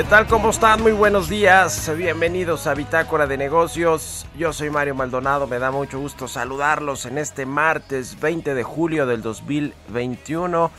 ¿Qué tal? ¿Cómo están? Muy buenos días. Bienvenidos a Bitácora de Negocios. Yo soy Mario Maldonado. Me da mucho gusto saludarlos en este martes 20 de julio del 2021.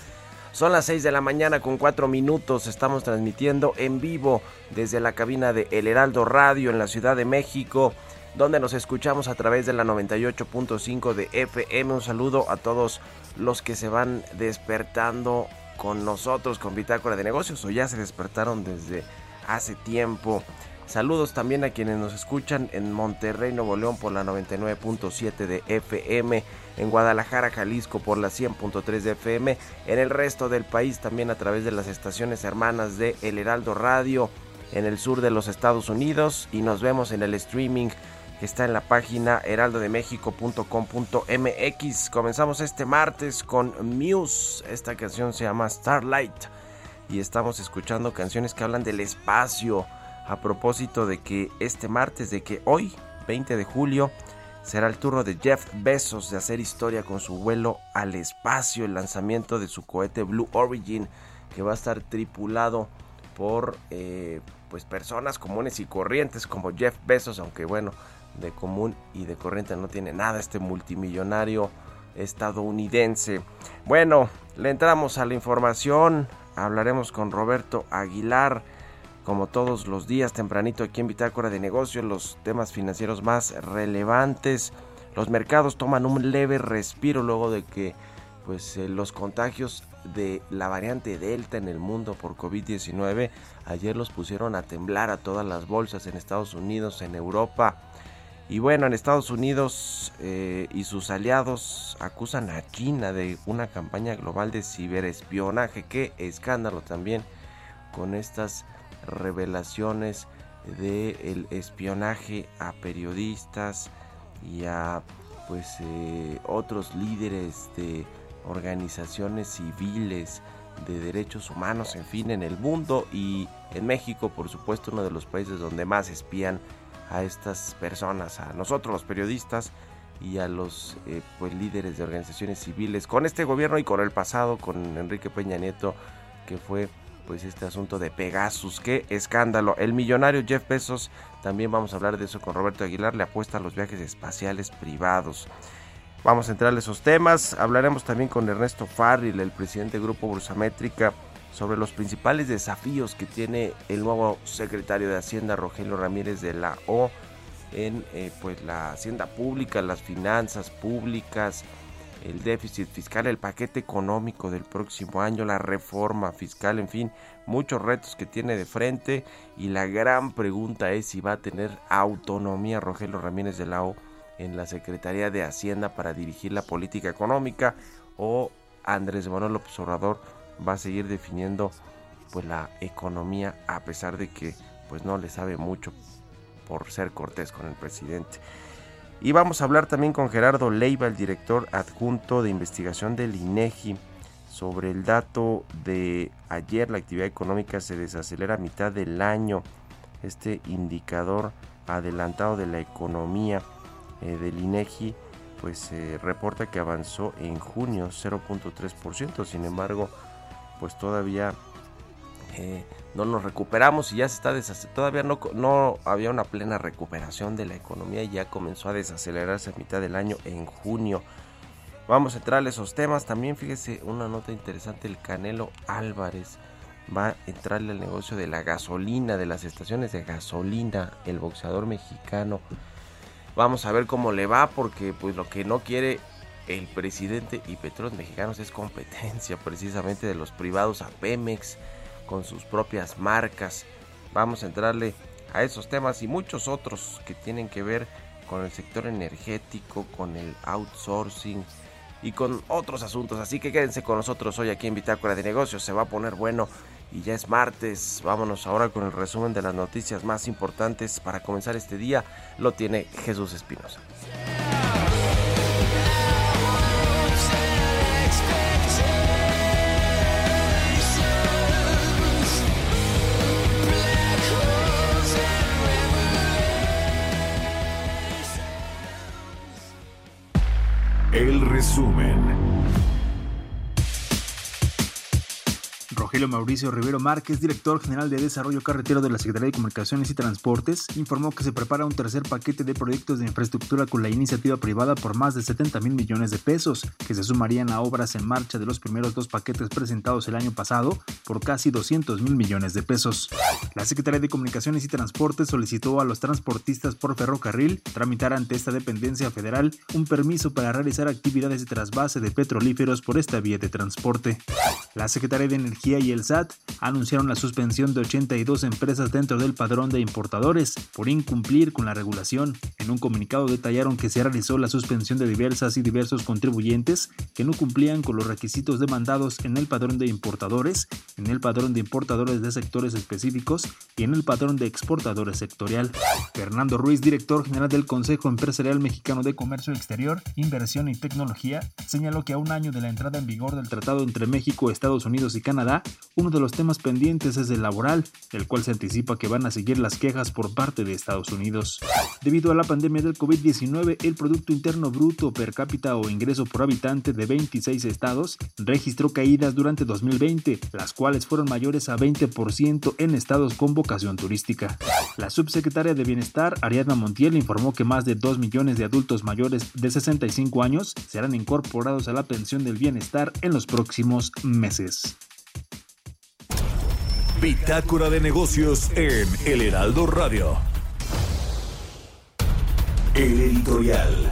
Son las 6 de la mañana con 4 minutos. Estamos transmitiendo en vivo desde la cabina de El Heraldo Radio en la Ciudad de México, donde nos escuchamos a través de la 98.5 de FM. Un saludo a todos los que se van despertando con nosotros con Bitácora de Negocios o ya se despertaron desde hace tiempo. Saludos también a quienes nos escuchan en Monterrey, Nuevo León por la 99.7 de FM, en Guadalajara, Jalisco por la 100.3 de FM, en el resto del país también a través de las estaciones hermanas de El Heraldo Radio, en el sur de los Estados Unidos y nos vemos en el streaming que está en la página heraldodemexico.com.mx. Comenzamos este martes con Muse, esta canción se llama Starlight y estamos escuchando canciones que hablan del espacio a propósito de que este martes, de que hoy, 20 de julio, será el turno de Jeff Bezos de hacer historia con su vuelo al espacio, el lanzamiento de su cohete Blue Origin, que va a estar tripulado por eh, pues personas comunes y corrientes como Jeff Bezos, aunque bueno, de común y de corriente no tiene nada este multimillonario estadounidense. Bueno, le entramos a la información, hablaremos con Roberto Aguilar, como todos los días tempranito aquí en Bitácora de Negocios, los temas financieros más relevantes. Los mercados toman un leve respiro luego de que pues eh, los contagios de la variante Delta en el mundo por COVID-19 ayer los pusieron a temblar a todas las bolsas en Estados Unidos, en Europa. Y bueno, en Estados Unidos eh, y sus aliados acusan a China de una campaña global de ciberespionaje. Qué escándalo también con estas revelaciones del espionaje a periodistas y a pues eh, otros líderes de organizaciones civiles de derechos humanos, en fin, en el mundo y en México, por supuesto, uno de los países donde más espían a estas personas, a nosotros los periodistas y a los eh, pues líderes de organizaciones civiles con este gobierno y con el pasado con Enrique Peña Nieto que fue pues este asunto de Pegasus. Qué escándalo. El millonario Jeff Bezos también vamos a hablar de eso con Roberto Aguilar le apuesta a los viajes espaciales privados. Vamos a entrar a esos temas. Hablaremos también con Ernesto Farril el presidente del Grupo Bursamétrica sobre los principales desafíos que tiene el nuevo secretario de Hacienda Rogelio Ramírez de la O en eh, pues la hacienda pública, las finanzas públicas, el déficit fiscal, el paquete económico del próximo año, la reforma fiscal, en fin, muchos retos que tiene de frente. Y la gran pregunta es si va a tener autonomía Rogelio Ramírez de la O en la Secretaría de Hacienda para dirigir la política económica o Andrés Manuel López Obrador va a seguir definiendo pues la economía a pesar de que pues no le sabe mucho por ser cortés con el presidente. Y vamos a hablar también con Gerardo Leiva, el director adjunto de investigación del INEGI, sobre el dato de ayer la actividad económica se desacelera a mitad del año. Este indicador adelantado de la economía eh, del INEGI pues eh, reporta que avanzó en junio 0.3%, sin embargo, pues todavía eh, no nos recuperamos y ya se está desacelerando. Todavía no, no había una plena recuperación de la economía y ya comenzó a desacelerarse a mitad del año en junio. Vamos a entrar a esos temas. También fíjese una nota interesante, el Canelo Álvarez va a entrarle al negocio de la gasolina, de las estaciones de gasolina, el boxeador mexicano. Vamos a ver cómo le va porque pues lo que no quiere el presidente y Petróleos Mexicanos es competencia precisamente de los privados a Pemex con sus propias marcas. Vamos a entrarle a esos temas y muchos otros que tienen que ver con el sector energético, con el outsourcing y con otros asuntos. Así que quédense con nosotros hoy aquí en Bitácora de Negocios. Se va a poner bueno y ya es martes. Vámonos ahora con el resumen de las noticias más importantes para comenzar este día. Lo tiene Jesús Espinosa. Resumen. Rogelio Mauricio Rivero Márquez, director general de Desarrollo Carretero de la Secretaría de Comunicaciones y Transportes, informó que se prepara un tercer paquete de proyectos de infraestructura con la iniciativa privada por más de 70 mil millones de pesos, que se sumarían a obras en marcha de los primeros dos paquetes presentados el año pasado por casi 200 mil millones de pesos. La Secretaría de Comunicaciones y Transportes solicitó a los transportistas por ferrocarril tramitar ante esta dependencia federal un permiso para realizar actividades de trasvase de petrolíferos por esta vía de transporte. La Secretaría de Energía y el SAT anunciaron la suspensión de 82 empresas dentro del padrón de importadores por incumplir con la regulación. En un comunicado detallaron que se realizó la suspensión de diversas y diversos contribuyentes que no cumplían con los requisitos demandados en el padrón de importadores, en el padrón de importadores de sectores específicos y en el padrón de exportadores sectorial. Fernando Ruiz, director general del Consejo Empresarial Mexicano de Comercio Exterior, Inversión y Tecnología, señaló que a un año de la entrada en vigor del tratado entre México, Estados Unidos y Canadá, uno de los temas pendientes es el laboral, el cual se anticipa que van a seguir las quejas por parte de Estados Unidos. Debido a la pandemia del COVID-19, el Producto Interno Bruto per cápita o ingreso por habitante de 26 estados registró caídas durante 2020, las cuales fueron mayores a 20% en estados con vocación turística. La subsecretaria de Bienestar, Ariadna Montiel, informó que más de 2 millones de adultos mayores de 65 años serán incorporados a la pensión del bienestar en los próximos meses. Bitácora de negocios en El Heraldo Radio. El editorial.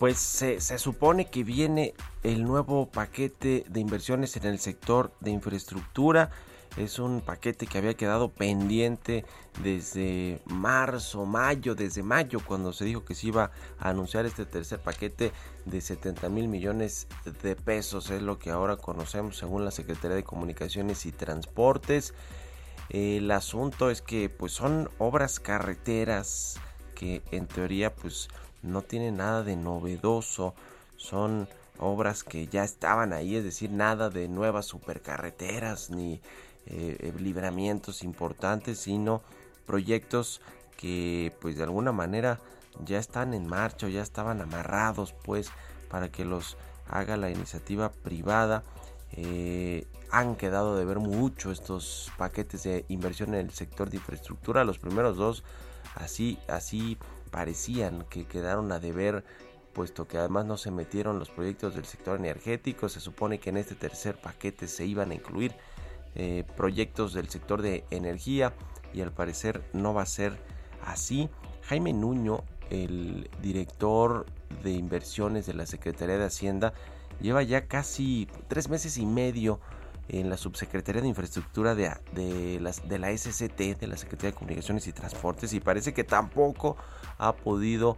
Pues se, se, supone que viene el nuevo paquete de inversiones en el sector de infraestructura. Es un paquete que había quedado pendiente desde marzo, mayo, desde mayo, cuando se dijo que se iba a anunciar este tercer paquete de 70 mil millones de pesos. Es lo que ahora conocemos según la Secretaría de Comunicaciones y Transportes. El asunto es que pues son obras carreteras que en teoría pues no tienen nada de novedoso. Son obras que ya estaban ahí, es decir, nada de nuevas supercarreteras ni eh, libramientos importantes, sino proyectos que pues de alguna manera ya están en marcha o ya estaban amarrados pues para que los haga la iniciativa privada. Eh, han quedado de ver mucho estos paquetes de inversión en el sector de infraestructura. Los primeros dos así, así parecían que quedaron a deber puesto que además no se metieron los proyectos del sector energético. Se supone que en este tercer paquete se iban a incluir eh, proyectos del sector de energía y al parecer no va a ser así. Jaime Nuño, el director de inversiones de la Secretaría de Hacienda, lleva ya casi tres meses y medio en la Subsecretaría de Infraestructura de, de, la SCT, de la Secretaría de Comunicaciones y Transportes, y parece que tampoco ha podido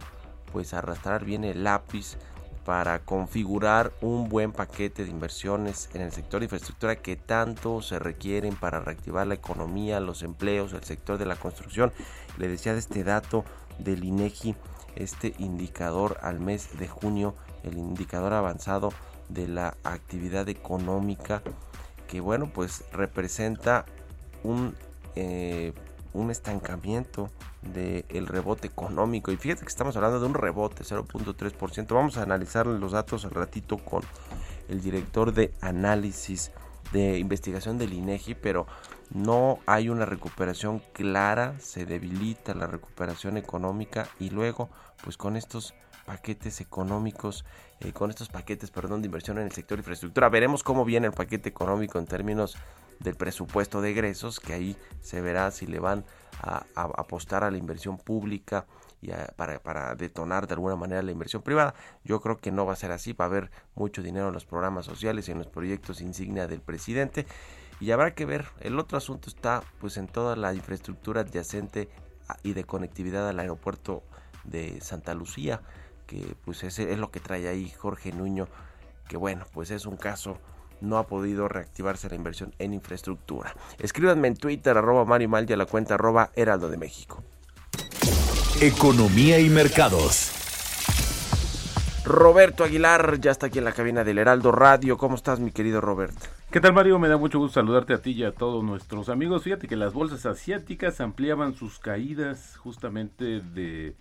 pues arrastrar bien el lápiz para configurar un buen paquete de inversiones en el sector de infraestructura que tanto se requieren para reactivar la economía, los empleos, el sector de la construcción. Le decía de este dato del INEGI, este indicador al mes de junio, el indicador avanzado de la actividad económica, que bueno, pues representa un eh, un estancamiento del rebote económico. Y fíjate que estamos hablando de un rebote, 0.3%. Vamos a analizar los datos al ratito con el director de análisis de investigación del INEGI, pero no hay una recuperación clara, se debilita la recuperación económica y luego, pues con estos paquetes económicos, eh, con estos paquetes, perdón, de inversión en el sector infraestructura, veremos cómo viene el paquete económico en términos del presupuesto de egresos, que ahí se verá si le van a, apostar a la inversión pública y para, detonar de alguna manera la inversión privada. Yo creo que no va a ser así, va a haber mucho dinero en los programas sociales y en los proyectos insignia del presidente y habrá que ver. El otro asunto está pues en toda la infraestructura adyacente y de conectividad al aeropuerto de Santa Lucía, que pues es lo que trae ahí Jorge Nuño, que bueno, pues es un caso no ha podido reactivarse la inversión en infraestructura. Escríbanme en Twitter, arroba Mario Maldi, a la cuenta arroba Heraldo de México. Economía y mercados. Roberto Aguilar ya está aquí en la cabina del Heraldo Radio. ¿Cómo estás, mi querido Roberto? ¿Qué tal, Mario? Me da mucho gusto saludarte a ti y a todos nuestros amigos. Fíjate que las bolsas asiáticas ampliaban sus caídas justamente de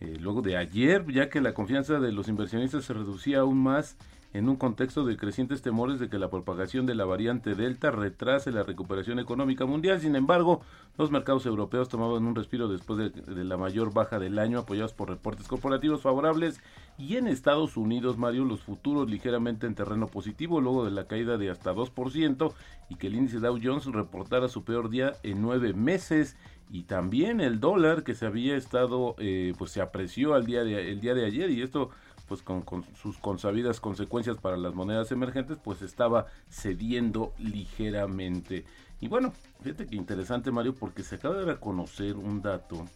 eh, luego de ayer, ya que la confianza de los inversionistas se reducía aún más en un contexto de crecientes temores de que la propagación de la variante Delta retrase la recuperación económica mundial. Sin embargo, los mercados europeos tomaban un respiro después de, la mayor baja del año, apoyados por reportes corporativos favorables. Y en Estados Unidos, Mario, los futuros ligeramente en terreno positivo, luego de la caída de hasta 2%, y que el índice Dow Jones reportara su peor día en nueve meses y también el dólar que se había estado eh, pues se apreció al día de, el día de ayer y esto pues con, sus consabidas consecuencias para las monedas emergentes, pues estaba cediendo ligeramente. Y bueno, fíjate que interesante Mario, porque se acaba de reconocer un dato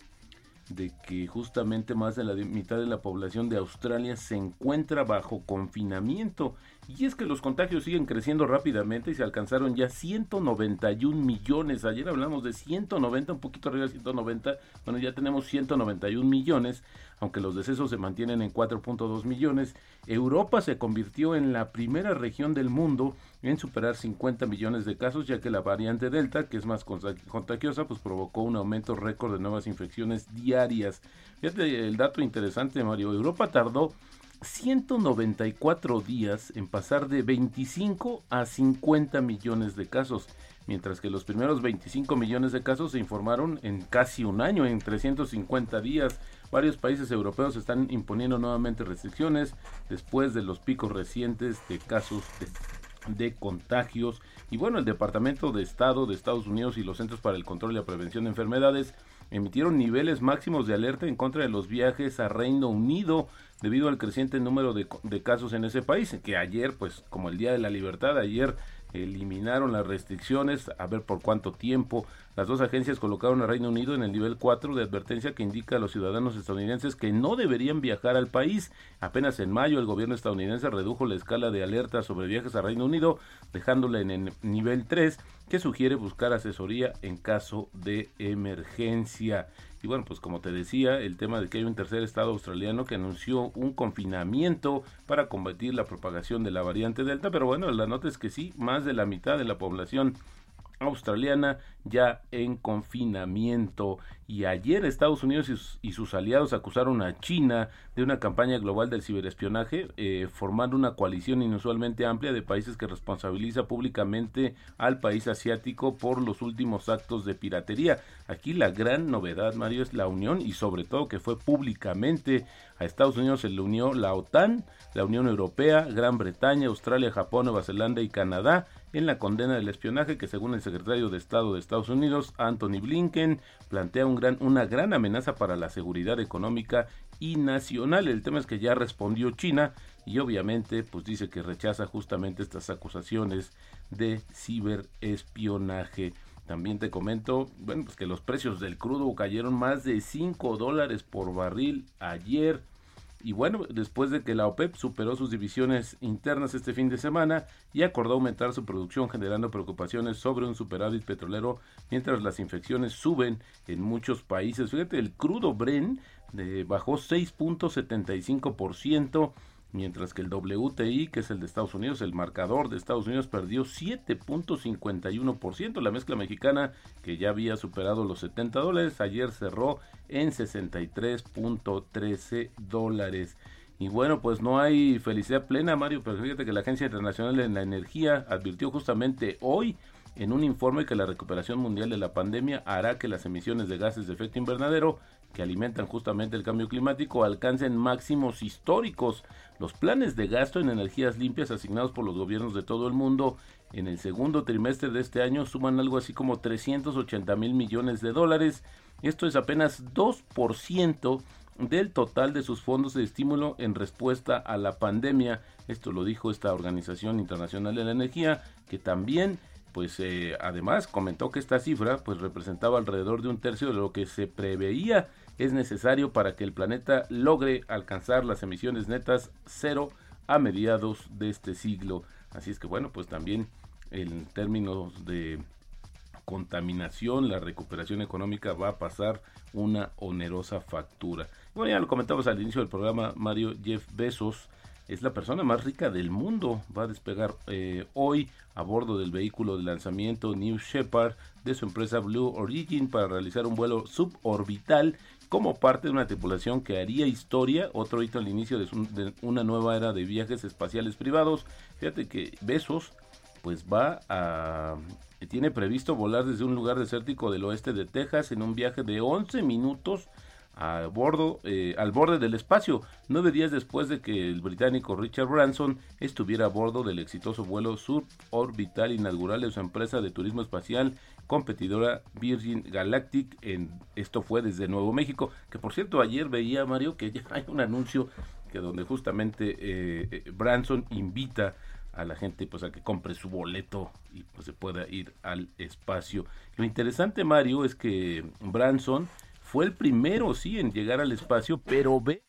de que justamente más de la mitad de la población de Australia se encuentra bajo confinamiento. Y es que los contagios siguen creciendo rápidamente y se alcanzaron ya 191 millones. Ayer hablamos de 190, un poquito arriba de 190. Bueno, ya tenemos 191 millones, aunque los decesos se mantienen en 4.2 millones. Europa se convirtió en la primera región del mundo en superar 50 millones de casos, ya que la variante Delta, que es más contagiosa, pues provocó un aumento récord de nuevas infecciones diarias. Fíjate el dato interesante, Mario. Europa tardó 194 días en pasar de 25 a 50 millones de casos, mientras que los primeros 25 millones de casos se informaron en casi un año, en 350 días. Varios países europeos están imponiendo nuevamente restricciones después de los picos recientes de casos de, contagios. Y bueno, el Departamento de Estado de Estados Unidos y los Centros para el Control y la Prevención de Enfermedades emitieron niveles máximos de alerta en contra de los viajes a Reino Unido debido al creciente número de, casos en ese país, que ayer, pues como el Día de la Libertad, ayer eliminaron las restricciones, a ver por cuánto tiempo. Las dos agencias colocaron a Reino Unido en el nivel 4 de advertencia que indica a los ciudadanos estadounidenses que no deberían viajar al país. Apenas en mayo el gobierno estadounidense redujo la escala de alerta sobre viajes a Reino Unido, dejándola en el nivel 3, que sugiere buscar asesoría en caso de emergencia. Y bueno, pues como te decía, el tema de que hay un tercer estado australiano que anunció un confinamiento para combatir la propagación de la variante Delta, pero bueno, la nota es que sí, más de la mitad de la población australiana ya en confinamiento y ayer Estados Unidos y sus, y sus aliados acusaron a China de una campaña global del ciberespionaje eh, formando una coalición inusualmente amplia de países que responsabiliza públicamente al país asiático por los últimos actos de piratería. Aquí la gran novedad Mario es la unión y sobre todo que fue públicamente a Estados Unidos se le unió la OTAN la Unión Europea Gran Bretaña Australia Japón Nueva Zelanda y Canadá en la condena del espionaje que según el secretario de Estado de Estados Unidos, Anthony Blinken, plantea un gran, una gran amenaza para la seguridad económica y nacional. El tema es que ya respondió China y obviamente pues dice que rechaza justamente estas acusaciones de ciberespionaje. También te comento, bueno, pues que los precios del crudo cayeron más de 5 dólares por barril ayer. Y bueno, después de que la OPEP superó sus divisiones internas este fin de semana y acordó aumentar su producción generando preocupaciones sobre un superávit petrolero mientras las infecciones suben en muchos países. Fíjate, el crudo Bren eh, bajó 6.75% mientras que el WTI, que es el de Estados Unidos, el marcador de Estados Unidos, perdió 7.51%. La mezcla mexicana, que ya había superado los 70 dólares, ayer cerró en 63.13 dólares. Y bueno, pues no hay felicidad plena, Mario, pero fíjate que la Agencia Internacional de la Energía advirtió justamente hoy en un informe que la recuperación mundial de la pandemia hará que las emisiones de gases de efecto invernadero que alimentan justamente el cambio climático alcancen máximos históricos. Los planes de gasto en energías limpias asignados por los gobiernos de todo el mundo en el segundo trimestre de este año suman algo así como 380 mil millones de dólares. Esto es apenas 2% del total de sus fondos de estímulo en respuesta a la pandemia. Esto lo dijo esta Organización Internacional de la Energía, que también pues eh, además comentó que esta cifra pues representaba alrededor de un tercio de lo que se preveía es necesario para que el planeta logre alcanzar las emisiones netas cero a mediados de este siglo. Así es que bueno, pues también en términos de contaminación, la recuperación económica va a pasar una onerosa factura. Bueno, ya lo comentamos al inicio del programa, Mario Jeff Bezos es la persona más rica del mundo. Va a despegar eh, hoy a bordo del vehículo de lanzamiento New Shepard de su empresa Blue Origin para realizar un vuelo suborbital como parte de una tripulación que haría historia, otro hito al inicio de, de una nueva era de viajes espaciales privados. Fíjate que Besos pues va a tiene previsto volar desde un lugar desértico del oeste de Texas en un viaje de 11 minutos a bordo, eh, al borde del espacio, nueve días después de que el británico Richard Branson estuviera a bordo del exitoso vuelo suborbital inaugural de su empresa de turismo espacial competidora Virgin Galactic. En, esto fue desde Nuevo México, que por cierto ayer veía Mario que ya hay un anuncio que donde justamente eh, eh, Branson invita a la gente pues a que compre su boleto y pues se pueda ir al espacio. Lo interesante Mario es que Branson fue el primero, sí, en llegar al espacio, pero ve,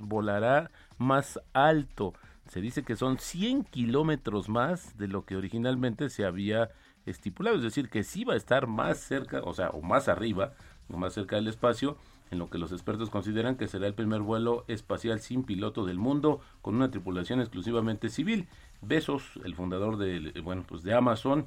volará más alto. Se dice que son 100 kilómetros más de lo que originalmente se había estipulado, es decir, que sí va a estar más cerca, o sea, o más arriba, o más cerca del espacio, en lo que los expertos consideran que será el primer vuelo espacial sin piloto del mundo, con una tripulación exclusivamente civil. Besos, el fundador de, bueno, pues de Amazon,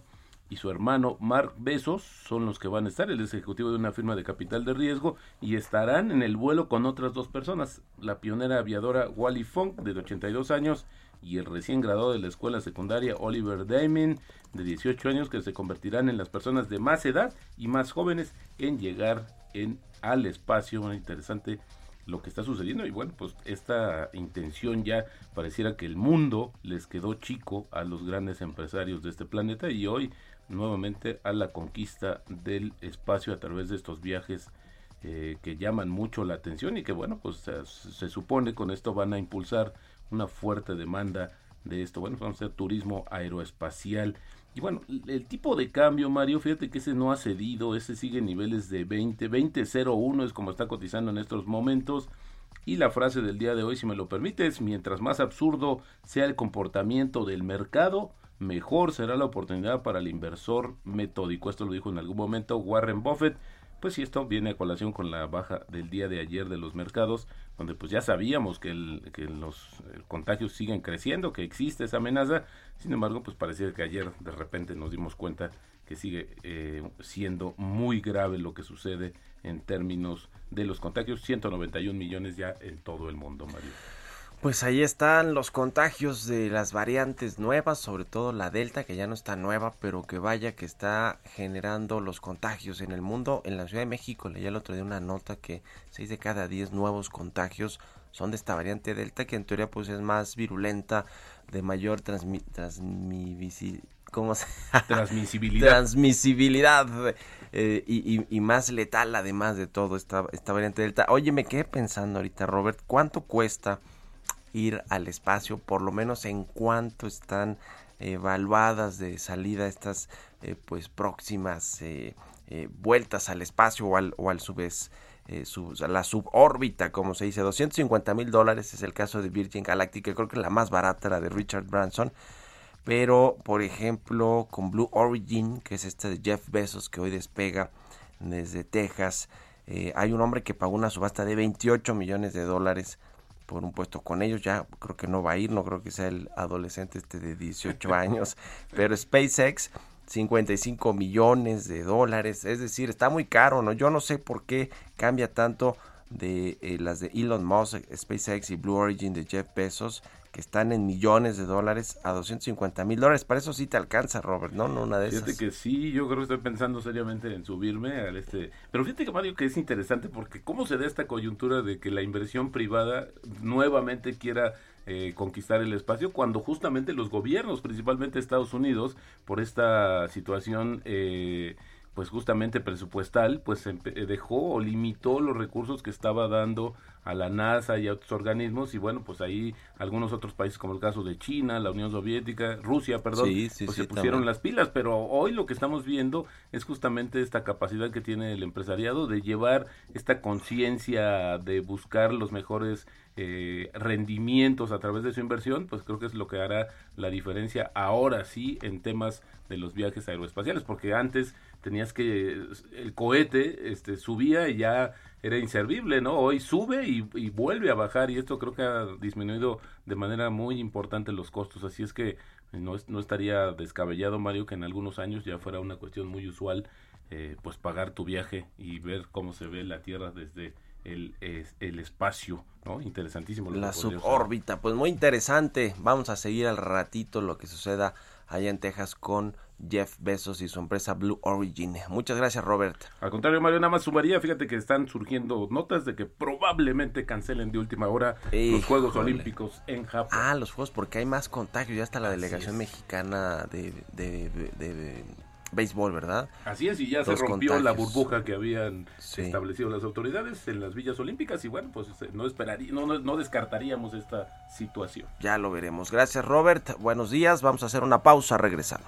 y su hermano Mark Besos son los que van a estar. el ejecutivo de una firma de capital de riesgo y estarán en el vuelo con otras dos personas, la pionera aviadora Wally Funk de 82 años y el recién graduado de la escuela secundaria Oliver Damon de 18 años que se convertirán en las personas de más edad y más jóvenes en llegar en al espacio. Muy interesante lo que está sucediendo y bueno, pues esta intención ya pareciera que el mundo les quedó chico a los grandes empresarios de este planeta y hoy nuevamente a la conquista del espacio a través de estos viajes eh, que llaman mucho la atención y que bueno, pues se, supone con esto van a impulsar una fuerte demanda de esto. Bueno, vamos a hacer turismo aeroespacial. Y bueno, el tipo de cambio, Mario, fíjate que ese no ha cedido, ese sigue en niveles de 20, 20.01 es como está cotizando en estos momentos. Y la frase del día de hoy, si me lo permites, mientras más absurdo sea el comportamiento del mercado, mejor será la oportunidad para el inversor metódico. Esto lo dijo en algún momento Warren Buffett. Pues si esto viene a colación con la baja del día de ayer de los mercados, donde pues ya sabíamos que, el, que los contagios siguen creciendo, que existe esa amenaza. Sin embargo, pues parecía que ayer de repente nos dimos cuenta que sigue eh, siendo muy grave lo que sucede en términos de los contagios. 191 millones ya en todo el mundo, Mario. Pues ahí están los contagios de las variantes nuevas, sobre todo la Delta, que ya no está nueva, pero que vaya que está generando los contagios en el mundo. En la Ciudad de México leí el otro día una nota que 6 de cada 10 nuevos contagios son de esta variante Delta, que en teoría pues es más virulenta, de mayor transmi ¿cómo se? transmisibilidad. transmisibilidad eh, y, y, y, más letal además de todo esta, esta variante Delta. Oye, me quedé pensando ahorita, Robert, ¿cuánto cuesta? Ir al espacio, por lo menos en cuánto están evaluadas de salida estas eh, pues próximas eh, eh, vueltas al espacio o al, o al la subórbita, como se dice, 250 mil dólares es el caso de Virgin Galactic, que creo que la más barata, la de Richard Branson, pero por ejemplo con Blue Origin, que es esta de Jeff Bezos que hoy despega desde Texas, hay un hombre que pagó una subasta de 28 millones de dólares por un puesto con ellos. Ya creo que no va a ir, no creo que sea el adolescente este de 18 años. Pero SpaceX, 55 millones de dólares. Es decir, está muy caro, ¿no? Yo no sé por qué cambia tanto de eh, las de Elon Musk, SpaceX y Blue Origin de Jeff Bezos que están en millones de dólares a 250 mil dólares. Para eso sí te alcanza, Robert, ¿no? no una de fíjate esas. que sí, yo creo que estoy pensando seriamente en subirme al este. Pero fíjate que Mario que es interesante porque cómo se da esta coyuntura de que la inversión privada nuevamente quiera eh, conquistar el espacio cuando justamente los gobiernos, principalmente Estados Unidos, por esta situación eh, pues justamente presupuestal, pues dejó o limitó los recursos que estaba dando a la NASA y a otros organismos y bueno, pues ahí algunos otros países como el caso de China, la Unión Soviética, Rusia, perdón, sí, sí, pues sí, se pusieron también. las pilas, pero hoy lo que estamos viendo es justamente esta capacidad que tiene el empresariado de llevar esta conciencia de buscar los mejores eh, rendimientos a través de su inversión, pues creo que es lo que hará la diferencia ahora sí en temas de los viajes aeroespaciales, porque antes tenías que el cohete este subía y ya era inservible, ¿no? Hoy sube y, y, vuelve a bajar y esto creo que ha disminuido de manera muy importante los costos, así es que no, no estaría descabellado, Mario, que en algunos años ya fuera una cuestión muy usual, eh, pues pagar tu viaje y ver cómo se ve la Tierra desde el, es, el espacio, ¿no? Interesantísimo. Lo La subórbita, pues muy interesante. Vamos a seguir al ratito lo que suceda allá en Texas con Jeff Bezos y su empresa Blue Origin. Muchas gracias, Robert. Al contrario, Mario, nada más sumaría, fíjate que están surgiendo notas de que probablemente cancelen de última hora Híjole. los Juegos Olímpicos en Japón. Ah, los juegos, porque hay más contagios. Ya está la Así delegación es. mexicana de, de, de- de béisbol, ¿verdad? Así es, y ya se rompió la burbuja que habían Sí. establecido las autoridades en las villas olímpicas y bueno, pues eh, no esperaría, no, no, no descartaríamos esta situación. Ya lo veremos. Gracias, Robert. Buenos días. Vamos a hacer una pausa. Regresamos.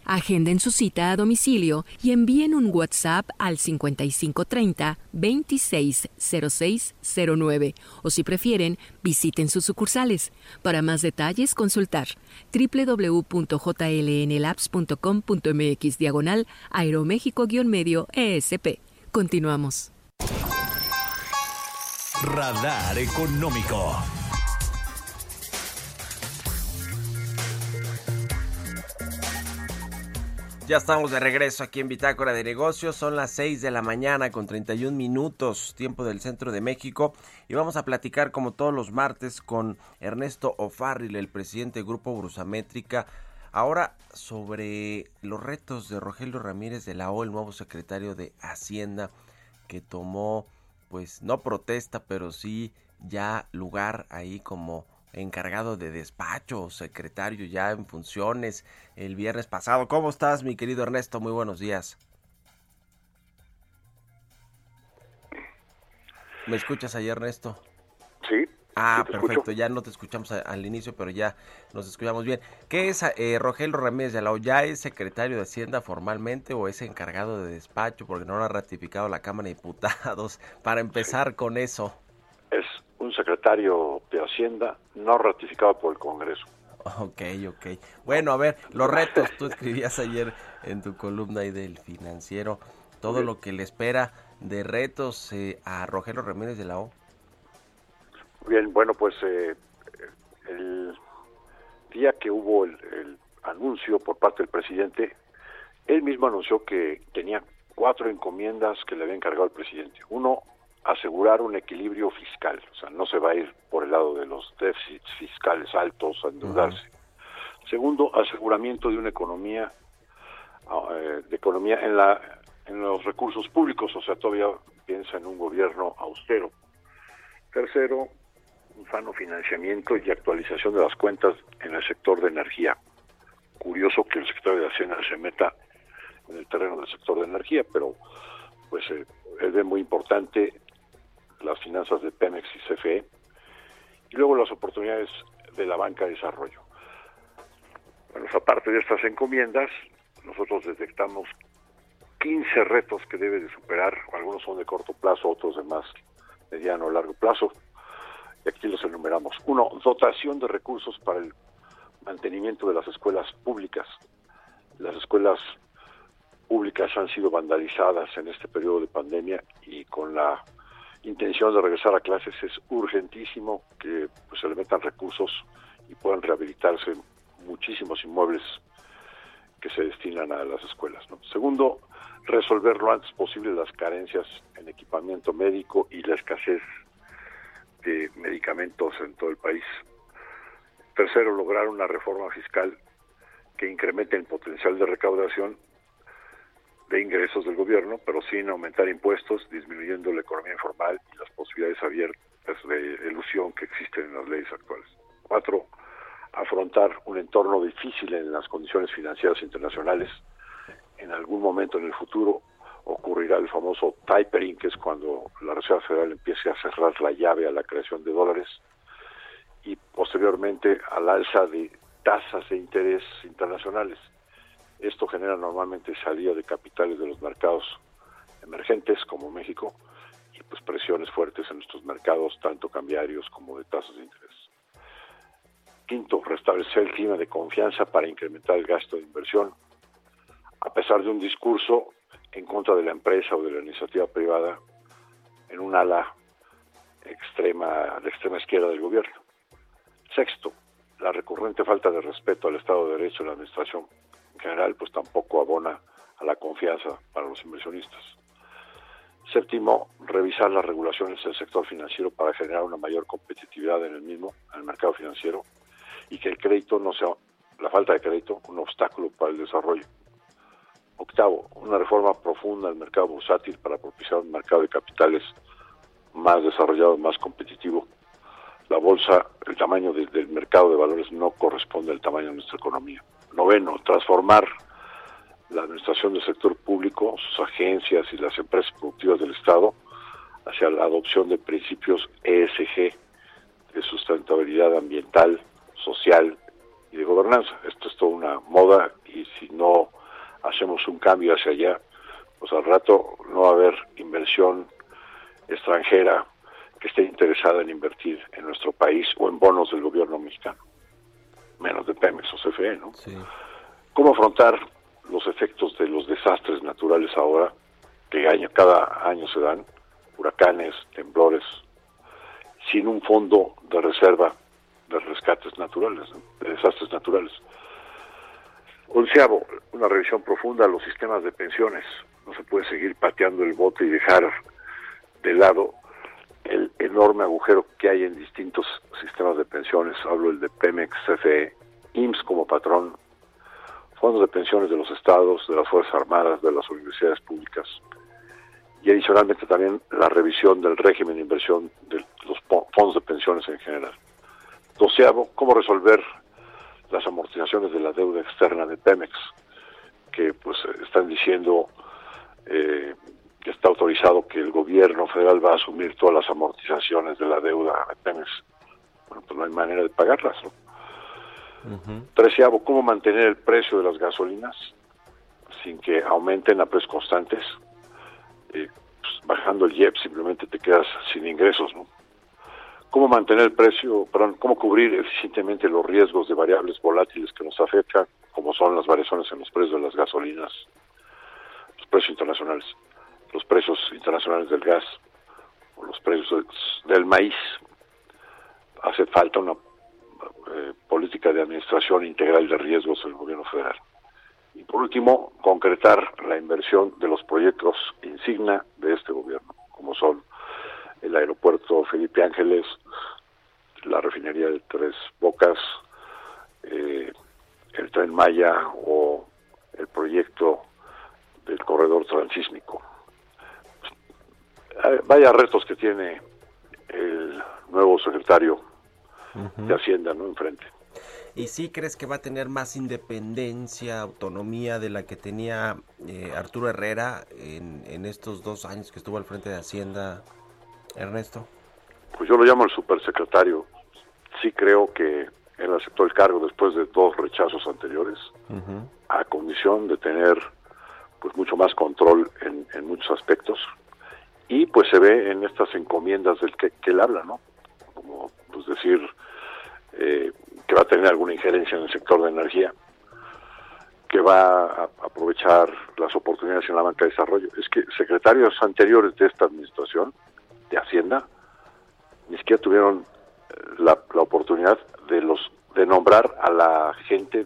Agenden su cita a domicilio y envíen un WhatsApp al 5530 260609 o si prefieren, visiten sus sucursales. Para más detalles, consultar www.jlnlabs.com.mx diagonal aeroméxico-medio ESP. Continuamos. Radar Económico. Ya estamos de regreso aquí en Bitácora de Negocios. Son las 6 de la mañana con 31 minutos, tiempo del centro de México. Y vamos a platicar, como todos los martes, con Ernesto O'Farrill, el presidente del Grupo Brusamétrica. Ahora sobre los retos de Rogelio Ramírez de la O, el nuevo secretario de Hacienda, que tomó, pues, no protesta, pero sí ya lugar ahí como encargado de despacho, secretario ya en funciones el viernes pasado. ¿Cómo estás, mi querido Ernesto? Muy buenos días. ¿Me escuchas ahí, Ernesto? Sí. Ah, sí perfecto. escucho. Ya no te escuchamos al inicio, pero ya nos escuchamos bien. ¿Qué es eh, Rogelio Ramírez de la O? ¿Ya es secretario de Hacienda formalmente o es encargado de despacho? Porque no lo ha ratificado la Cámara de Diputados. Para empezar con eso. Es un secretario de Hacienda no ratificado por el Congreso. Ok, ok. Bueno, a ver, los retos, tú escribías ayer en tu columna ahí del financiero, todo lo que le espera de retos eh, a Rogelio Ramírez de la O. Bien, bueno, pues eh, el día que hubo el, el anuncio por parte del presidente, él mismo anunció que tenía cuatro encomiendas que le había encargado el presidente. Uno, asegurar un equilibrio fiscal, o sea, no se va a ir por el lado de los déficits fiscales altos a endeudarse. Segundo, aseguramiento de una economía, ah, eh, de economía en la en los recursos públicos, o sea, todavía piensa en un gobierno austero. Tercero, un sano financiamiento y actualización de las cuentas en el sector de energía. Curioso que el secretario de Hacienda se meta en el terreno del sector de energía, pero pues eh, ve muy importante las finanzas de Pemex y CFE y luego las oportunidades de la banca de desarrollo. Bueno, pues, aparte de estas encomiendas, nosotros detectamos 15 retos que debe de superar, algunos son de corto plazo, otros de más mediano o largo plazo. Y aquí los enumeramos. Uno, dotación de recursos para el mantenimiento de las escuelas públicas. Las escuelas públicas han sido vandalizadas en este periodo de pandemia y con la intención de regresar a clases es urgentísimo que pues, se le metan recursos y puedan rehabilitarse muchísimos inmuebles que se destinan a las escuelas. Segundo, resolver lo antes posible las carencias en equipamiento médico y la escasez de medicamentos en todo el país. Tercero, lograr una reforma fiscal que incremente el potencial de recaudación de ingresos del gobierno, pero sin aumentar impuestos, disminuyendo la economía informal y las posibilidades abiertas de elusión que existen en las leyes actuales. Cuatro, afrontar un entorno difícil en las condiciones financieras internacionales. En algún momento en el futuro ocurrirá el famoso tapering, que es cuando la Reserva Federal empiece a cerrar la llave a la creación de dólares y posteriormente al alza de tasas de interés internacionales. Esto genera normalmente salida de capitales de los mercados emergentes como México y pues presiones fuertes en nuestros mercados, tanto cambiarios como de tasas de interés. Quinto, restablecer el clima de confianza para incrementar el gasto de inversión. A pesar de un discurso en contra de la empresa o de la iniciativa privada en un ala extrema, de extrema izquierda del gobierno. Sexto, la recurrente falta de respeto al Estado de Derecho en la administración general, pues tampoco abona a la confianza para los inversionistas. Séptimo, revisar las regulaciones del sector financiero para generar una mayor competitividad en el mismo, en el mercado financiero, y que el crédito no sea, la falta de crédito, un obstáculo para el desarrollo. Octavo, una reforma profunda del mercado bursátil para propiciar un mercado de capitales más desarrollado, más competitivo. La bolsa, el tamaño de- del mercado de valores no corresponde al tamaño de nuestra economía. Noveno, transformar la administración del sector público, sus agencias y las empresas productivas del Estado hacia la adopción de principios ESG de sustentabilidad ambiental, social y de gobernanza. Esto es toda una moda y si no hacemos un cambio hacia allá, pues al rato no va a haber inversión extranjera que esté interesada en invertir en nuestro país o en bonos del gobierno mexicano, menos de Pemex o CFE, ¿no? Sí. ¿Cómo afrontar los efectos de los desastres naturales ahora, que año, cada año se dan, huracanes, temblores, sin un fondo de reserva de rescates naturales, de desastres naturales? Onceavo, una revisión profunda a los sistemas de pensiones. No se puede seguir pateando el bote y dejar de lado el enorme agujero que hay en distintos sistemas de pensiones. Hablo el de Pemex, CFE, IMSS como patrón, fondos de pensiones de los estados, de las Fuerzas Armadas, de las universidades públicas y adicionalmente también la revisión del régimen de inversión de los fondos de pensiones en general. Doceavo, cómo resolver las amortizaciones de la deuda externa de Pemex, que pues están diciendo eh, que está autorizado que el gobierno federal va a asumir todas las amortizaciones de la deuda de Pemex. Bueno, pues no hay manera de pagarlas, ¿no? Treceavo, cómo mantener el precio de las gasolinas sin que aumenten a precios constantes. Eh, pues, bajando el IEP simplemente te quedas sin ingresos, ¿no? Cómo mantener el precio, perdón, cómo cubrir eficientemente los riesgos de variables volátiles que nos afectan, como son las variaciones en los precios de las gasolinas, los precios internacionales, los precios internacionales del gas, o los precios del- maíz. Hace falta una eh, política de administración integral de riesgos del gobierno federal. Y por último, concretar la inversión de los proyectos insignia de este gobierno, como son el aeropuerto Felipe Ángeles, la refinería de Tres Bocas, eh, el tren Maya o el proyecto del corredor transísmico. Vaya retos que tiene el nuevo secretario de Hacienda, ¿no? Enfrente. ¿Y sí crees que va a tener más independencia, autonomía de la que tenía eh, Arturo Herrera en, en estos dos años que estuvo al frente de Hacienda, Ernesto? Pues yo lo llamo el supersecretario. Sí creo que él aceptó el cargo después de dos rechazos anteriores, a condición de tener pues mucho más control en, en muchos aspectos. Y pues se ve en estas encomiendas del que, que él habla, ¿no? Como pues decir eh, que va a tener alguna injerencia en el sector de energía, que va a aprovechar las oportunidades en la banca de desarrollo. Es que secretarios anteriores de esta administración, de Hacienda, ni siquiera tuvieron eh, la, la oportunidad de los de nombrar a la gente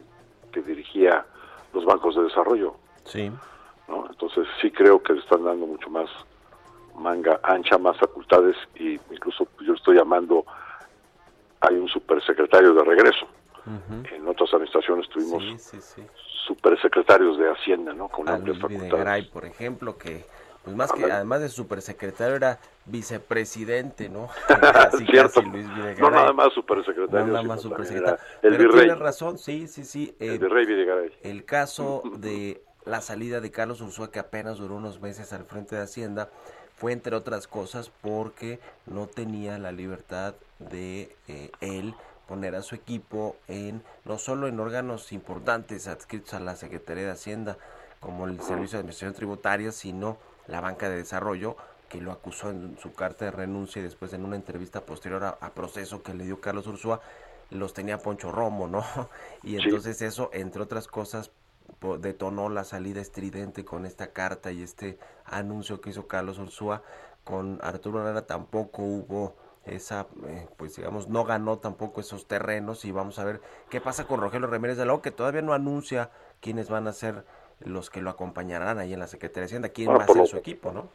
que dirigía los bancos de desarrollo. Sí. ¿no? Entonces sí creo que le están dando mucho más manga ancha, más facultades y incluso pues, yo estoy llamando hay un supersecretario de regreso. En otras administraciones tuvimos Sí, sí, sí. supersecretarios de Hacienda, ¿no? Con A amplias Luis facultades. Videgaray, por ejemplo, que pues más que además de supersecretario era vicepresidente, ¿no? Casi, Cierto. casi Luis Videgaray. No nada más supersecretario. No nada más supersecretario. El Pero virrey, tienes razón, sí, sí, sí. el eh, virrey Videgaray. el caso de la salida de Carlos Ursúa, que apenas duró unos meses al frente de Hacienda, fue entre otras cosas porque no tenía la libertad de eh, él poner a su equipo en no solo en órganos importantes adscritos a la Secretaría de Hacienda como el Servicio de Administración Tributaria, sino la banca de desarrollo que lo acusó en su carta de renuncia y después en una entrevista posterior a, a proceso que le dio Carlos Ursúa los tenía Poncho Romo, ¿no? Y entonces eso, entre otras cosas, detonó la salida estridente con esta carta y este anuncio que hizo Carlos Ursúa. Con Arturo Herrera tampoco hubo esa, eh, pues digamos, no ganó tampoco esos terrenos y vamos a ver qué pasa con Rogelio Ramírez de la O, que todavía no anuncia quiénes van a ser los que lo acompañarán ahí en la Secretaría de Hacienda, quién Bueno, va a ser lo- su equipo, ¿no?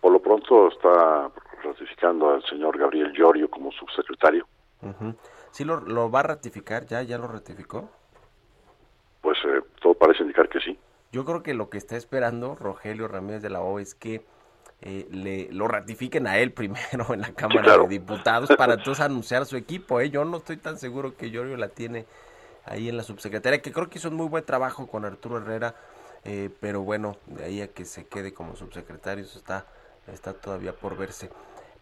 Por lo pronto está ratificando al señor Gabriel Llorio como subsecretario. Ujú. ¿Sí lo, lo va a ratificar? ¿Ya? ¿Ya lo ratificó? Pues eh, todo parece indicar que sí. Yo creo que lo que está esperando Rogelio Ramírez de la O es que eh, le lo ratifiquen a él primero en la Cámara claro. de Diputados para entonces anunciar su equipo. ¿eh? Yo no estoy tan seguro que Llorio la tiene ahí en la subsecretaría, que creo que hizo un muy buen trabajo con Arturo Herrera, eh, pero bueno, de ahí a que se quede como subsecretario, eso está, está todavía por verse.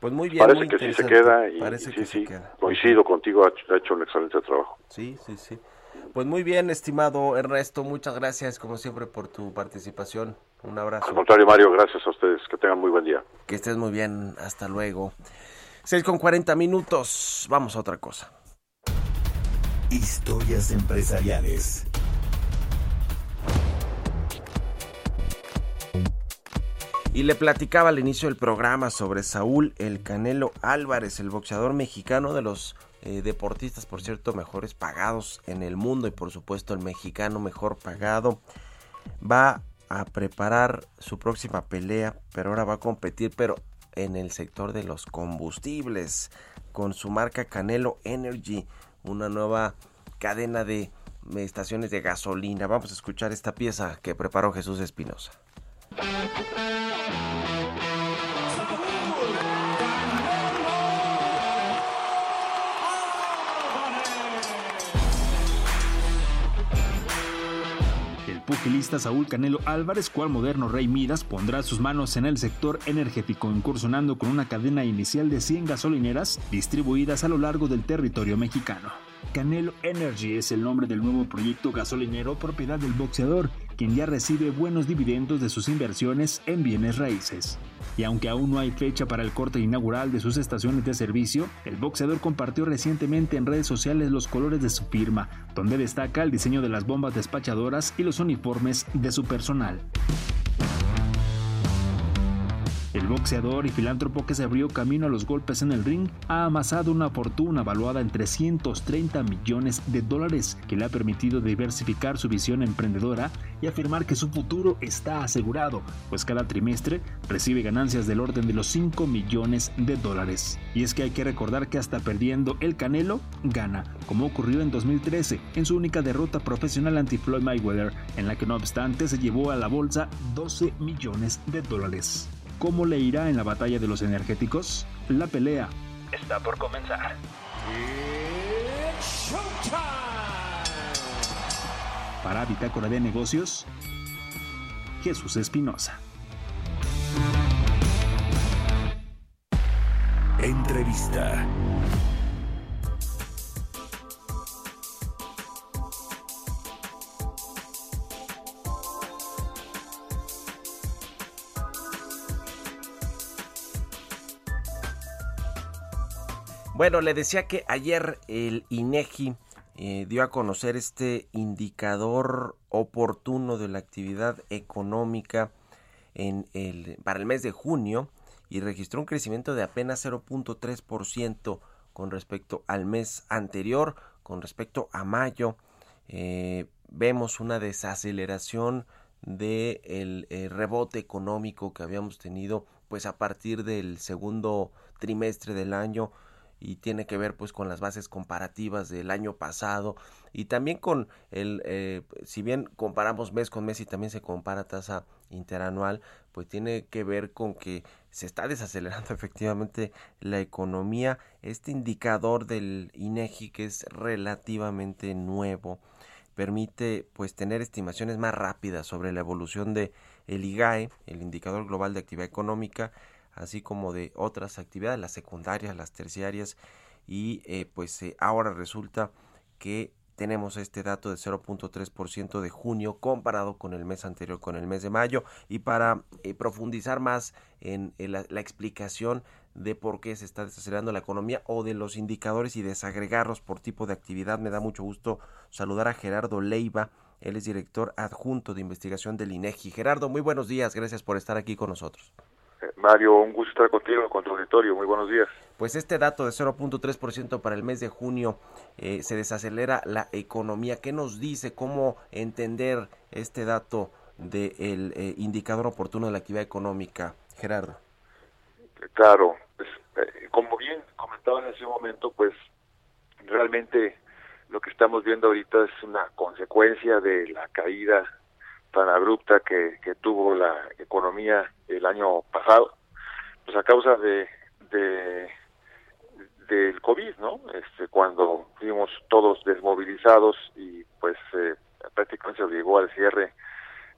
Pues muy bien, parece muy que sí se queda y, Parece y que sí, se sí, queda. coincido contigo, ha hecho, ha hecho un excelente trabajo. Sí, sí, sí. Pues muy bien, estimado Ernesto, muchas gracias como siempre por tu participación. Un abrazo. Al contrario, Mario, gracias a ustedes. Que tengan muy buen día. Que estés muy bien, hasta luego. 6 con 40 minutos, vamos a otra cosa. Historias empresariales. Y le platicaba al inicio del programa sobre Saúl El Canelo Álvarez, el boxeador mexicano de los eh, deportistas, por cierto, mejores pagados en el mundo y por supuesto el mexicano mejor pagado. Va a preparar su próxima pelea, pero ahora va a competir, pero en el sector de los combustibles, con su marca Canelo Energy, una nueva cadena de estaciones de gasolina. Vamos a escuchar esta pieza que preparó Jesús Espinosa. Pugilista Saúl Canelo Álvarez, cual moderno rey Midas, pondrá sus manos en el sector energético, incursionando con una cadena inicial de 100 gasolineras distribuidas a lo largo del territorio mexicano. Canelo Energy es el nombre del nuevo proyecto gasolinero propiedad del boxeador, quien ya recibe buenos dividendos de sus inversiones en bienes raíces. Y aunque aún no hay fecha para el corte inaugural de sus estaciones de servicio, el boxeador compartió recientemente en redes sociales los colores de su firma, donde destaca el diseño de las bombas despachadoras y los uniformes de su personal. El boxeador y filántropo que se abrió camino a los golpes en el ring ha amasado una fortuna valuada en 330 millones de dólares que le ha permitido diversificar su visión emprendedora y afirmar que su futuro está asegurado, pues cada trimestre recibe ganancias del orden de los 5 millones de dólares. Y es que hay que recordar que hasta perdiendo el Canelo, gana, como ocurrió en 2013 en su única derrota profesional ante Floyd Mayweather, en la que no obstante se llevó a la bolsa 12 millones de dólares. ¿Cómo le irá en la batalla de los energéticos? La pelea está por comenzar. Para Bitácora de Negocios, Jesús Espinosa. Entrevista. Bueno, le decía que ayer el INEGI eh, dio a conocer este indicador oportuno de la actividad económica en el, para el mes de junio y registró un crecimiento de apenas 0.3% con respecto al mes anterior, con respecto a mayo. Eh, vemos una desaceleración del de eh, rebote económico que habíamos tenido pues a partir del segundo trimestre del año y tiene que ver pues con las bases comparativas del año pasado y también con el eh, si bien comparamos mes con mes y también se compara tasa interanual pues tiene que ver con que se está desacelerando efectivamente la economía. Este indicador del INEGI que es relativamente nuevo permite pues tener estimaciones más rápidas sobre la evolución de el IGAE el indicador global de actividad económica así como de otras actividades, las secundarias, las terciarias, y eh, pues eh, ahora resulta que tenemos este dato de 0.3% de junio comparado con el mes anterior, con el mes de mayo. Y para eh, profundizar más en, la, la, explicación de por qué se está desacelerando la economía o de los indicadores y desagregarlos por tipo de actividad, me da mucho gusto saludar a Gerardo Leiva. Él es director adjunto de investigación del INEGI. Gerardo, muy buenos días. Gracias por estar aquí con nosotros. Mario, un gusto estar contigo, con tu auditorio. Muy buenos días. Pues este dato de 0.3% para el mes de junio eh, se desacelera la economía. ¿Qué nos dice cómo entender este dato del eh, indicador oportuno de la actividad económica, Gerardo? Claro, pues, eh, como bien comentaba en ese momento, pues realmente lo que estamos viendo ahorita es una consecuencia de la caída tan abrupta que, tuvo la economía el año pasado, pues a causa de, de del COVID, ¿no? Este, cuando fuimos todos desmovilizados y pues eh, prácticamente se obligó al cierre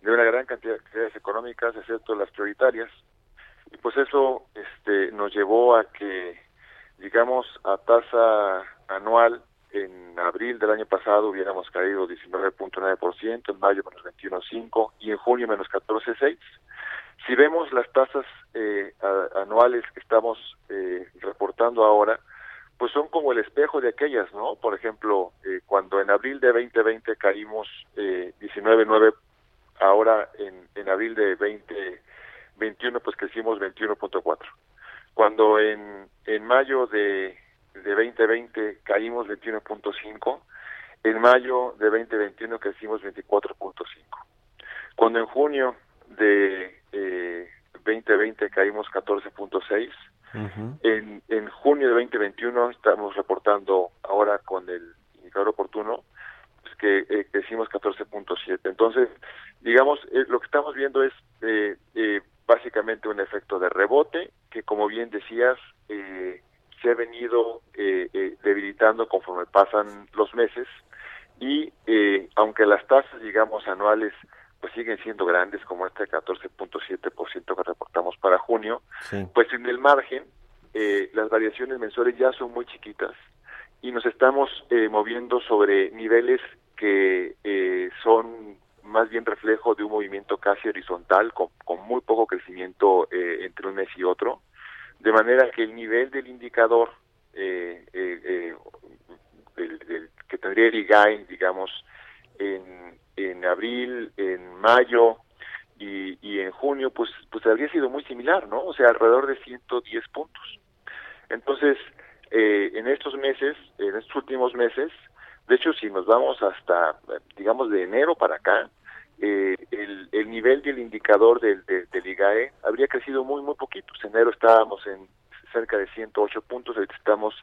de una gran cantidad de actividades económicas, excepto las prioritarias, y pues eso este, nos llevó a que, digamos, a tasa anual en abril del año pasado hubiéramos caído 19.9%, en mayo menos 21.5% y en junio menos 14.6%. Si vemos las tasas eh, anuales que estamos eh, reportando ahora, pues son como el espejo de aquellas, ¿no? Por ejemplo, eh, cuando en abril de 2020 caímos eh, 19.9, ahora en, en abril de 21 pues crecimos 21.4. Cuando en, en mayo de, de 2020 caímos 21.5, en mayo de 2021 crecimos 24.5. Cuando en junio de eh, 2020 caímos 14.6, en, en junio de 2021 estamos reportando ahora con el indicador oportuno pues que eh, crecimos 14.7. Entonces, digamos, eh, lo que estamos viendo es eh, eh, básicamente un efecto de rebote que, como bien decías, eh, se ha venido eh, eh, debilitando conforme pasan los meses y eh, aunque las tasas, digamos, anuales pues siguen siendo grandes como este 14.7% que reportamos para junio, pues en el margen eh, las variaciones mensuales ya son muy chiquitas y nos estamos eh, moviendo sobre niveles que eh, son más bien reflejo de un movimiento casi horizontal con, con muy poco crecimiento eh, entre un mes y otro, de manera que el nivel del indicador eh, eh, eh, el- el que tendría el IGAIN, digamos, en, en abril, en mayo y, y en junio, pues, pues habría sido muy similar, ¿no? O sea, alrededor de 110 puntos. Entonces, eh, en estos meses, en estos últimos meses, de hecho, si nos vamos hasta, digamos, de enero para acá, eh, el, el nivel del indicador del, del, del IGAE habría crecido muy, muy poquito. En enero estábamos en cerca de 108 puntos, estamos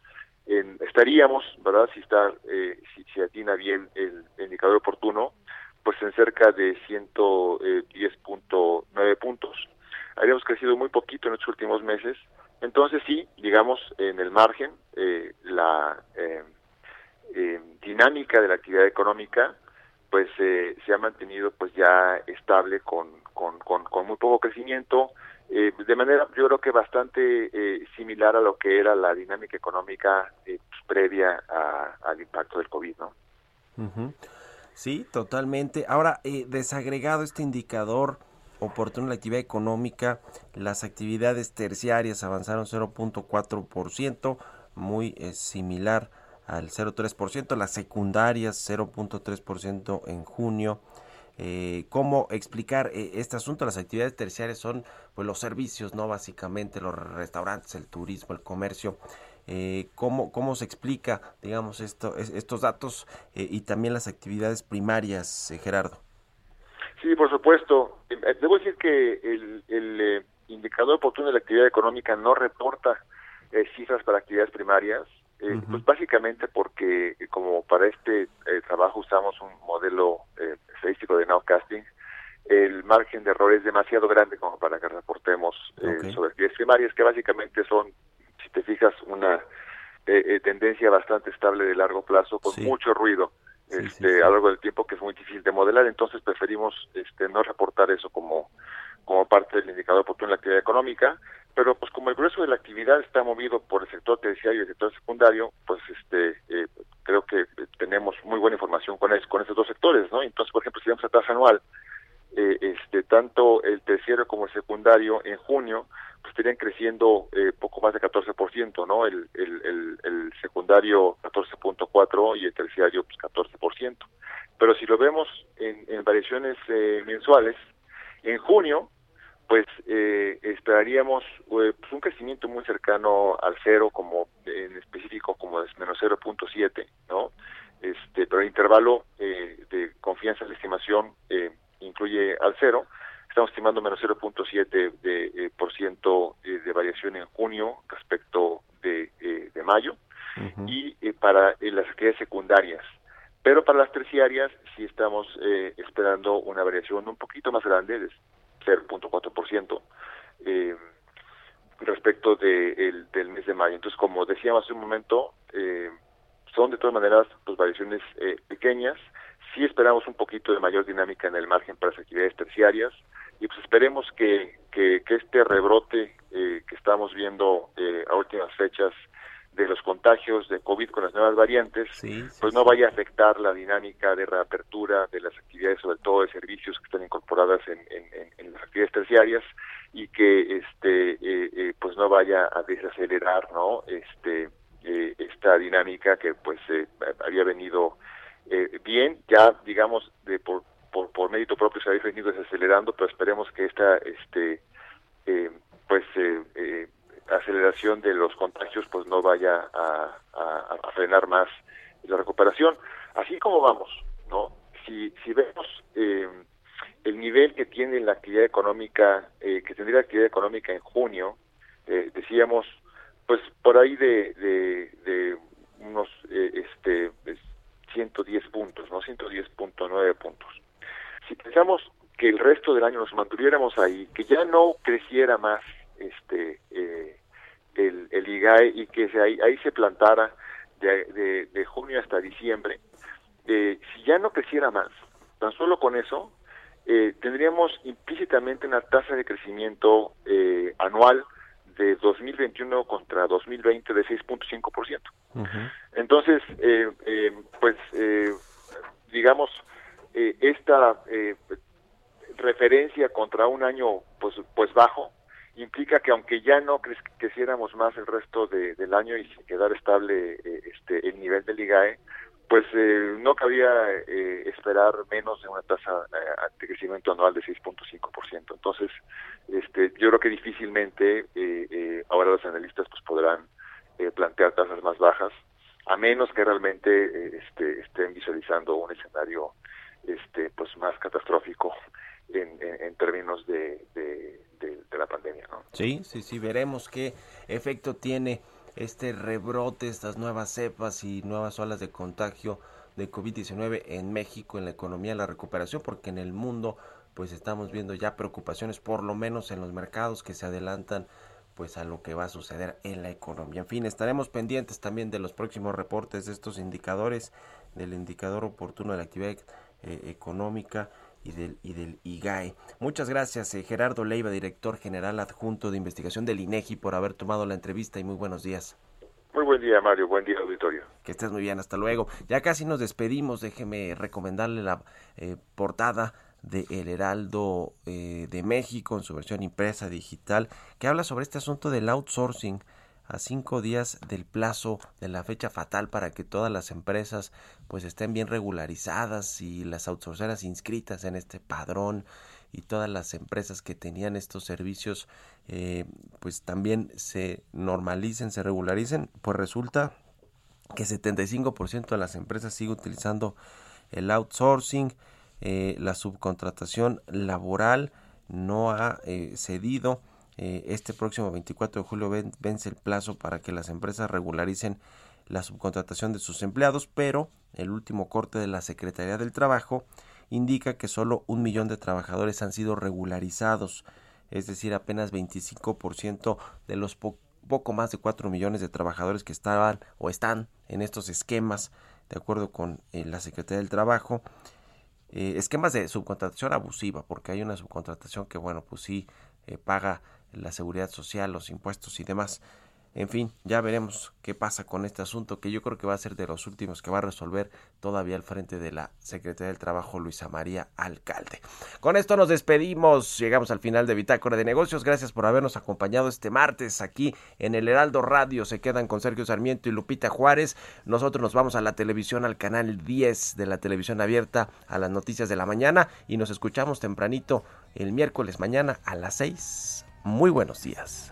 en, estaríamos, ¿verdad? Si está, eh, si, si atina bien el, indicador oportuno, pues en cerca de 110.9 puntos. Habíamos crecido muy poquito en estos últimos meses. Entonces sí, digamos, en el margen, eh, la eh, eh, dinámica de la actividad económica pues eh, se ha mantenido pues ya estable con, con, con, muy poco crecimiento, eh, de manera yo creo que bastante eh, similar a lo que era la dinámica económica eh, pues, previa a- al impacto del COVID, ¿no? Sí, totalmente. Ahora, eh, desagregado este indicador oportuno la actividad económica, las actividades terciarias avanzaron 0.4%, muy similar al 0.3%, las secundarias 0.3% en junio. Eh, ¿Cómo explicar eh, este asunto? Las actividades terciarias son pues los servicios, ¿no? Básicamente los restaurantes, el turismo, el comercio. Eh, ¿cómo, ¿Cómo se explica, digamos, esto, es- estos datos eh, y también las actividades primarias, eh, Gerardo? Sí, por supuesto. Debo decir que el, el, indicador oportuno de la actividad económica no reporta cifras para actividades primarias, eh, pues básicamente porque eh, como para este eh, trabajo usamos un modelo eh, estadístico de nowcasting, el margen de error es demasiado grande como para que reportemos eh, Ok. sobre actividades primarias, que básicamente son, si te fijas, una tendencia bastante estable de largo plazo con Sí. mucho ruido Sí, este, sí. a lo largo del tiempo que es muy difícil de modelar, entonces preferimos este, no reportar eso como, como parte del indicador oportuno de la actividad económica, pero pues como el grueso de la actividad está movido por el sector terciario y el sector secundario, pues este eh, creo que eh, tenemos muy buena información con, es- con esos dos sectores, ¿no? Entonces, por ejemplo, si vemos la tasa anual, eh, este tanto el terciario como el secundario en junio pues estarían creciendo eh, poco más de 14%, ¿no? El, el, el, el secundario 14.4 y el terciario pues 14%. Pero si lo vemos en, en variaciones eh, mensuales, en junio pues eh, esperaríamos eh, pues, un crecimiento muy cercano al cero, como en específico como es menos 0.7, ¿no? Este, pero el intervalo eh, de confianza la estimación eh, incluye al cero. Estamos estimando menos 0.7 de, eh, por ciento eh, de variación en junio respecto de, eh, de mayo y eh, para eh, las actividades secundarias. Pero para las terciarias sí estamos eh, esperando una variación un poquito más grande, de 0.4%, eh, respecto de el- del mes de mayo. Entonces, como decíamos hace un momento, eh, son de todas maneras pues variaciones eh, pequeñas. Sí esperamos un poquito de mayor dinámica en el margen para las actividades terciarias y pues esperemos que, que, este rebrote eh, que estamos viendo eh, a últimas fechas de los contagios de COVID con las nuevas variantes, pues no vaya a afectar la dinámica de reapertura de las actividades, sobre todo de servicios que están incorporadas en, en- las actividades terciarias y que este eh, eh, pues no vaya a desacelerar no este eh, esta dinámica que pues eh, había venido eh, bien ya digamos de por, por por mérito propio se había venido desacelerando pero esperemos que esta este pues eh, aceleración de los contagios pues no vaya a, frenar más la recuperación. Así como vamos, ¿no? Si, si vemos eh, el nivel que tiene la actividad económica, eh, que tendría la actividad económica en junio, eh, decíamos, pues por ahí de, de, de unos eh, este es 110 puntos, ¿no? 110.9 puntos. Si pensamos que el resto del año nos mantuviéramos ahí, que ya no creciera más este eh, el, el IGAE y que se, ahí, ahí se plantara de, de, de junio hasta diciembre, eh, si ya no creciera más, tan solo con eso, eh, tendríamos implícitamente una tasa de crecimiento eh, anual de 2021 contra 2020 de 6.5%. Entonces, eh, eh, pues, eh, digamos, eh, esta eh, referencia contra un año pues, pues bajo implica que aunque ya no cre- creciéramos más el resto de- del año y quedar estable eh, este el nivel del IGAE, pues eh, no cabía eh, esperar menos de una tasa eh, de crecimiento anual de 6.5%. Entonces, este, yo creo que difícilmente eh, ahora los analistas pues podrán plantear tasas más bajas, a menos que realmente este, estén visualizando un escenario este, pues más catastrófico en, en, términos de, de- la pandemia. Sí, sí, sí, veremos qué efecto tiene este rebrote, estas nuevas cepas y nuevas olas de contagio de COVID-19 en México, en la economía, la recuperación, porque en el mundo pues estamos viendo ya preocupaciones, por lo menos en los mercados que se adelantan pues a lo que va a suceder en la economía. En fin, estaremos pendientes también de los próximos reportes de estos indicadores, del indicador oportuno de la actividad eh, económica y del, y del IGAE. Muchas gracias, eh, Gerardo Leiva, director general adjunto de investigación del INEGI, por haber tomado la entrevista y muy buenos días. Muy buen día, Mario. Buen día, auditorio. Que estés muy bien, hasta luego. Ya casi nos despedimos, déjeme recomendarle la eh, portada de El Heraldo eh, de México en su versión impresa digital, que habla sobre este asunto del outsourcing a cinco días del plazo de la fecha fatal para que todas las empresas pues estén bien regularizadas y las outsourceras inscritas en este padrón y todas las empresas que tenían estos servicios eh, pues también se normalicen, se regularicen, pues resulta que 75% de las empresas sigue utilizando el outsourcing, eh, la subcontratación laboral no ha eh, cedido. Eh, este próximo 24 de julio ven- vence el plazo para que las empresas regularicen la subcontratación de sus empleados, pero el último corte de la Secretaría del Trabajo indica que solo un millón de trabajadores han sido regularizados, es decir, apenas 25% de los po- poco más de 4 millones de trabajadores que estaban o están en estos esquemas, de acuerdo con eh, la Secretaría del Trabajo. Eh, esquemas de subcontratación abusiva, porque hay una subcontratación que, bueno, pues sí paga la seguridad social, los impuestos y demás. En fin, ya veremos qué pasa con este asunto, que yo creo que va a ser de los últimos que va a resolver todavía al frente de la Secretaría del Trabajo, Luisa María Alcalde. Con esto nos despedimos, llegamos al final de Bitácora de Negocios. Gracias por habernos acompañado este martes aquí en el Heraldo Radio. Se quedan con Sergio Sarmiento y Lupita Juárez. Nosotros nos vamos a la televisión, al canal 10 de la televisión abierta, a las noticias de la mañana y nos escuchamos tempranito el miércoles mañana a las 6. Muy buenos días.